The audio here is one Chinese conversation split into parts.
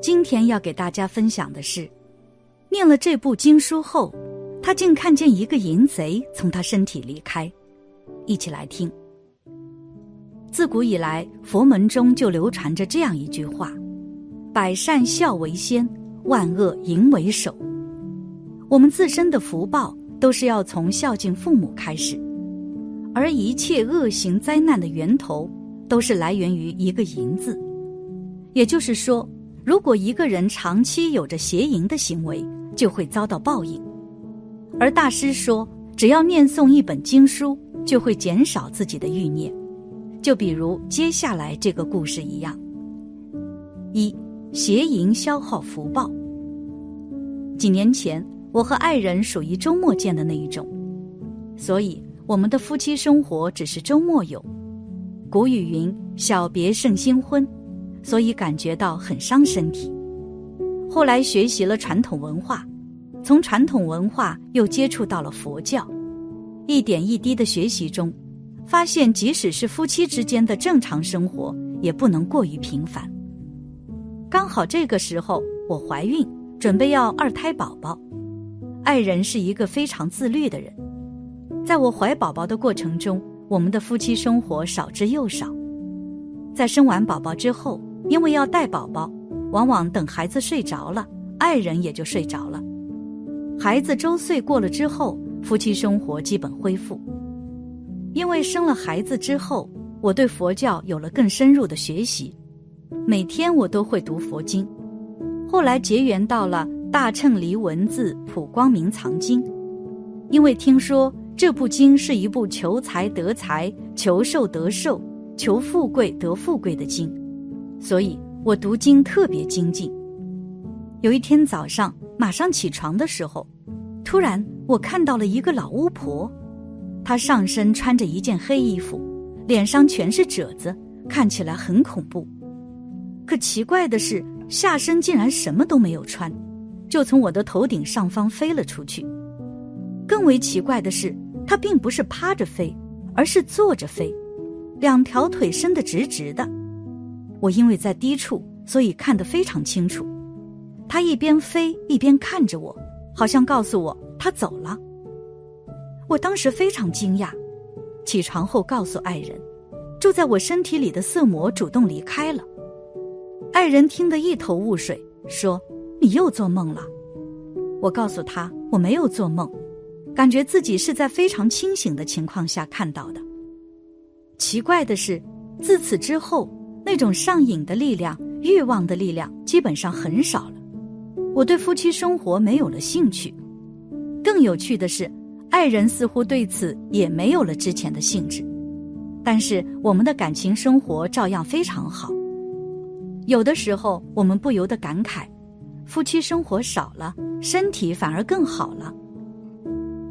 今天要给大家分享的是，念了这部经书后，他竟看见一个淫贼从他身体离开。一起来听。自古以来，佛门中就流传着这样一句话：“百善孝为先，万恶淫为首。”我们自身的福报都是要从孝敬父母开始，而一切恶行灾难的源头都是来源于一个“淫”字。也就是说。如果一个人长期有着邪淫的行为，就会遭到报应。而大师说，只要念诵一本经书，就会减少自己的欲念。就比如接下来这个故事一样：一邪淫消耗福报。几年前，我和爱人属于周末见的那一种，所以我们的夫妻生活只是周末有。古语云：“小别胜新婚。”所以感觉到很伤身体。后来学习了传统文化，从传统文化又接触到了佛教，一点一滴的学习中，发现即使是夫妻之间的正常生活，也不能过于频繁。刚好这个时候我怀孕，准备要二胎宝宝，爱人是一个非常自律的人，在我怀宝宝的过程中，我们的夫妻生活少之又少。在生完宝宝之后。因为要带宝宝，往往等孩子睡着了，爱人也就睡着了。孩子周岁过了之后，夫妻生活基本恢复。因为生了孩子之后，我对佛教有了更深入的学习，每天我都会读佛经。后来结缘到了《大乘离文字普光明藏经》，因为听说这部经是一部求财得财、求寿得寿、求富贵得富贵的经。所以我读经特别精进。有一天早上，马上起床的时候，突然我看到了一个老巫婆，她上身穿着一件黑衣服，脸上全是褶子，看起来很恐怖。可奇怪的是，下身竟然什么都没有穿，就从我的头顶上方飞了出去。更为奇怪的是，她并不是趴着飞，而是坐着飞，两条腿伸得直直的。我因为在低处，所以看得非常清楚。他一边飞一边看着我，好像告诉我他走了。我当时非常惊讶，起床后告诉爱人，住在我身体里的色魔主动离开了。爱人听得一头雾水，说：“你又做梦了。”我告诉他我没有做梦，感觉自己是在非常清醒的情况下看到的。奇怪的是，自此之后。那种上瘾的力量、欲望的力量基本上很少了。我对夫妻生活没有了兴趣。更有趣的是，爱人似乎对此也没有了之前的兴致。但是我们的感情生活照样非常好。有的时候，我们不由得感慨：夫妻生活少了，身体反而更好了。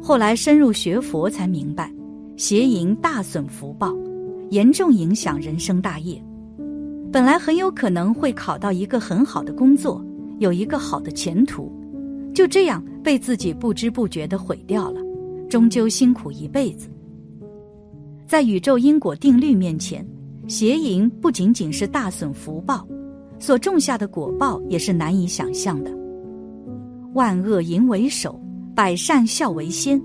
后来深入学佛，才明白，邪淫大损福报，严重影响人生大业。本来很有可能会考到一个很好的工作，有一个好的前途，就这样被自己不知不觉的毁掉了，终究辛苦一辈子。在宇宙因果定律面前，邪淫不仅仅是大损福报，所种下的果报也是难以想象的。万恶淫为首，百善孝为先，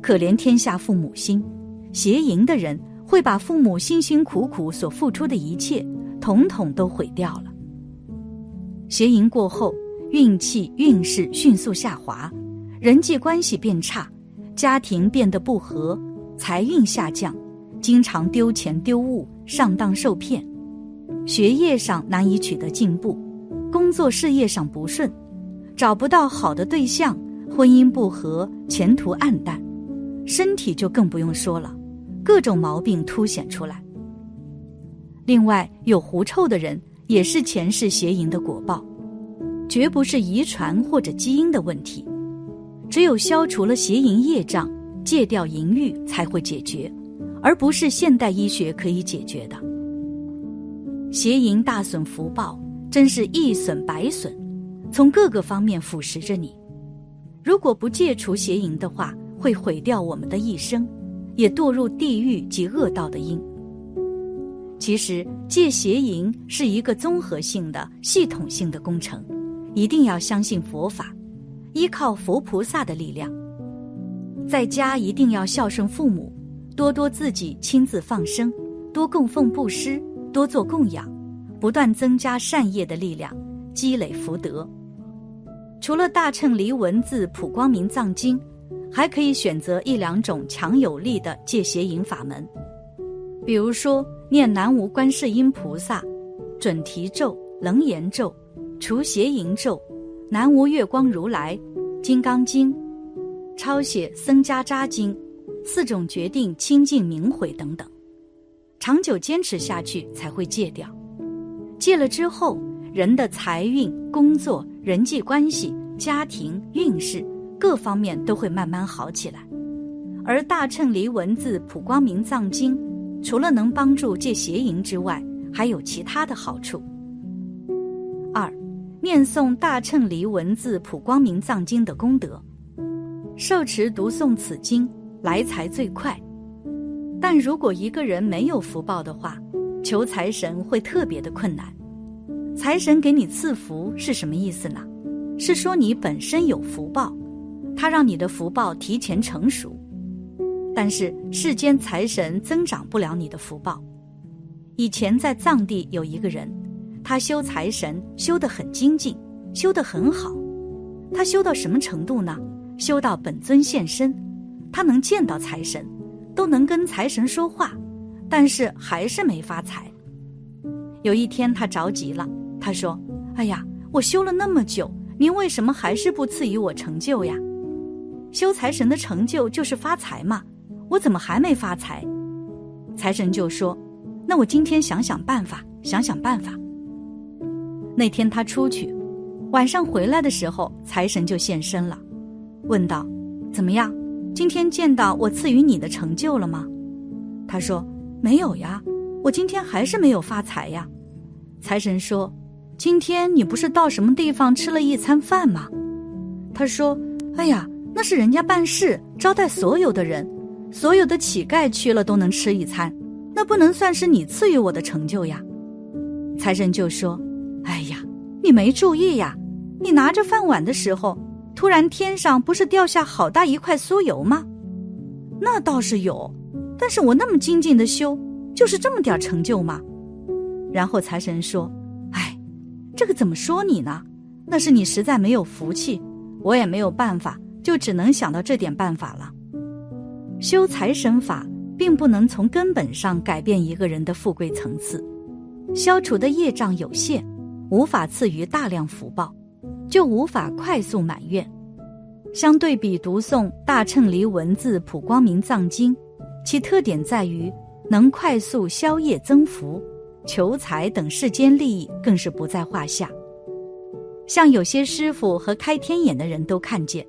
可怜天下父母心。邪淫的人会把父母辛辛苦苦所付出的一切。统统都毁掉了。邪淫过后，运气运势迅速下滑，人际关系变差，家庭变得不和，财运下降，经常丢钱丢物，上当受骗，学业上难以取得进步，工作事业上不顺，找不到好的对象，婚姻不和，前途暗淡，身体就更不用说了，各种毛病凸显出来。另外，有狐臭的人也是前世邪淫的果报，绝不是遗传或者基因的问题。只有消除了邪淫业障，戒掉淫欲，才会解决，而不是现代医学可以解决的。邪淫大损福报，真是一损百损，从各个方面腐蚀着你。如果不戒除邪淫的话，会毁掉我们的一生，也堕入地狱及恶道的因。其实戒邪淫是一个综合性的、系统性的工程，一定要相信佛法，依靠佛菩萨的力量。在家一定要孝顺父母，多多自己亲自放生，多供奉布施，多做供养，不断增加善业的力量，积累福德。除了大乘离文字普光明藏经，还可以选择一两种强有力的戒邪淫法门，比如说念南无观世音菩萨、准提咒、楞严咒、除邪淫咒、南无月光如来、金刚经。抄写《僧伽扎经》，四种决定清净明悔等等，长久坚持下去才会戒掉。戒了之后，人的财运、工作、人际关系、家庭运势各方面都会慢慢好起来。而大乘离文字普光明藏经，除了能帮助戒邪淫之外，还有其他的好处。二，念诵大乘离文字普光明藏经的功德。受持读诵此经，来财最快。但如果一个人没有福报的话，求财神会特别的困难。财神给你赐福是什么意思呢？是说你本身有福报，他让你的福报提前成熟。但是世间财神增长不了你的福报。以前在藏地有一个人，他修财神修得很精进，修得很好。他修到什么程度呢？修到本尊现身，他能见到财神，都能跟财神说话，但是还是没发财。有一天他着急了，他说：“哎呀，我修了那么久，您为什么还是不赐予我成就呀？修财神的成就就是发财嘛，我怎么还没发财？”财神就说：“那我今天想想办法，想想办法。”那天他出去，晚上回来的时候，财神就现身了。问道：“怎么样？今天见到我赐予你的成就了吗？”他说：“没有呀，我今天还是没有发财呀。”财神说：“今天你不是到什么地方吃了一餐饭吗？”他说：“哎呀，那是人家办事招待所有的人，所有的乞丐去了都能吃一餐，那不能算是你赐予我的成就呀。”财神就说：“哎呀，你没注意呀，你拿着饭碗的时候。”突然，天上不是掉下好大一块酥油吗？那倒是有，但是我那么精进的修，就是这么点成就吗？然后财神说：“哎，这个怎么说你呢？那是你实在没有福气，我也没有办法，就只能想到这点办法了。修财神法，并不能从根本上改变一个人的富贵层次，消除的业障有限，无法赐予大量福报。”就无法快速满愿。相对比读诵大乘离文字普光明藏经，其特点在于能快速消业增福，求财等世间利益更是不在话下。像有些师傅和开天眼的人都看见，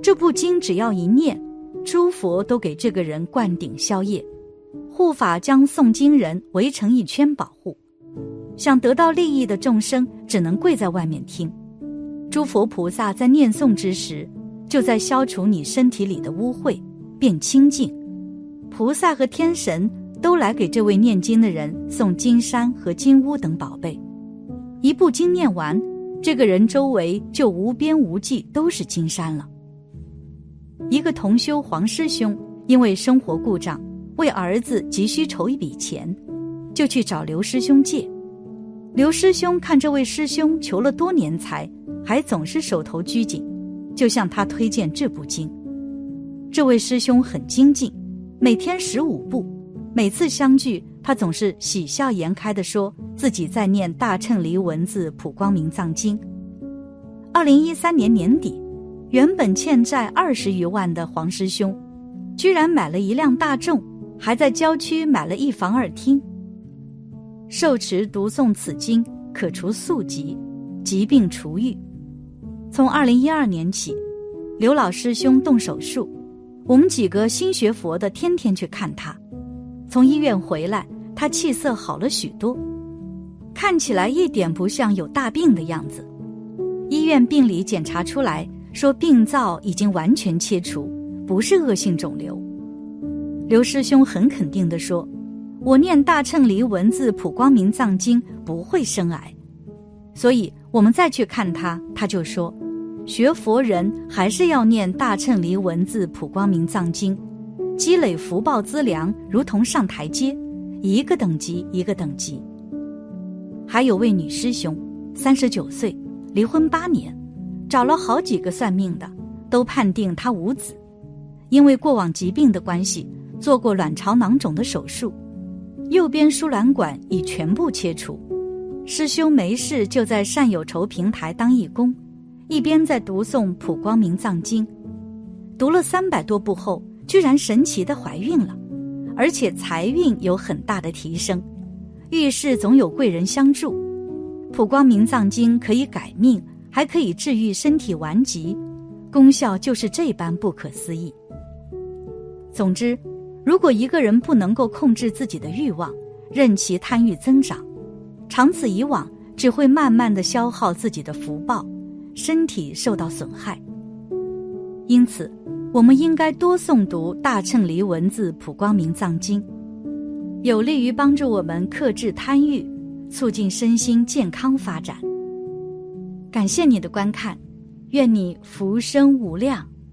这部经只要一念，诸佛都给这个人灌顶消业，护法将诵经人围成一圈保护。想得到利益的众生，只能跪在外面听。诸佛菩萨在念诵之时，就在消除你身体里的污秽，变清净。菩萨和天神都来给这位念经的人送金山和金屋等宝贝。一部经念完，这个人周围就无边无际都是金山了。一个同修黄师兄因为生活故障，为儿子急需筹一笔钱，就去找刘师兄借。刘师兄看这位师兄求了多年财。还总是手头拘谨，就向他推荐这部经。这位师兄很精进，每天十五步，每次相聚，他总是喜笑颜开的说自己在念大乘离文字普光明藏经。二零一三年年底，原本欠债二十余万的黄师兄，居然买了一辆大众，还在郊区买了一房二厅。受持读诵此经，可除宿疾，疾病除愈。从二零一二年起，刘老师兄动手术，我们几个新学佛的天天去看他。从医院回来，他气色好了许多，看起来一点不像有大病的样子。医院病理检查出来说，病灶已经完全切除，不是恶性肿瘤。刘师兄很肯定地说：“我念大乘离文字普光明藏经不会生癌，所以我们再去看他，他就说，学佛人还是要念大乘离文字普光明藏经，积累福报资粮，如同上台阶，一个等级一个等级。还有位女师兄，三十九岁，离婚八年，找了好几个算命的，都判定她无子，因为过往疾病的关系，做过卵巢囊肿的手术。右边输卵管已全部切除，师兄没事就在善有仇平台当义工，一边在读诵普光明藏经，读了三百多部后，居然神奇的怀孕了，而且财运有很大的提升，遇事总有贵人相助。普光明藏经可以改命，还可以治愈身体顽疾，功效就是这般不可思议。总之。如果一个人不能够控制自己的欲望，任其贪欲增长，长此以往，只会慢慢的消耗自己的福报，身体受到损害。因此，我们应该多诵读大乘离文字普光明藏经，有利于帮助我们克制贪欲，促进身心健康发展。感谢你的观看，愿你福生无量。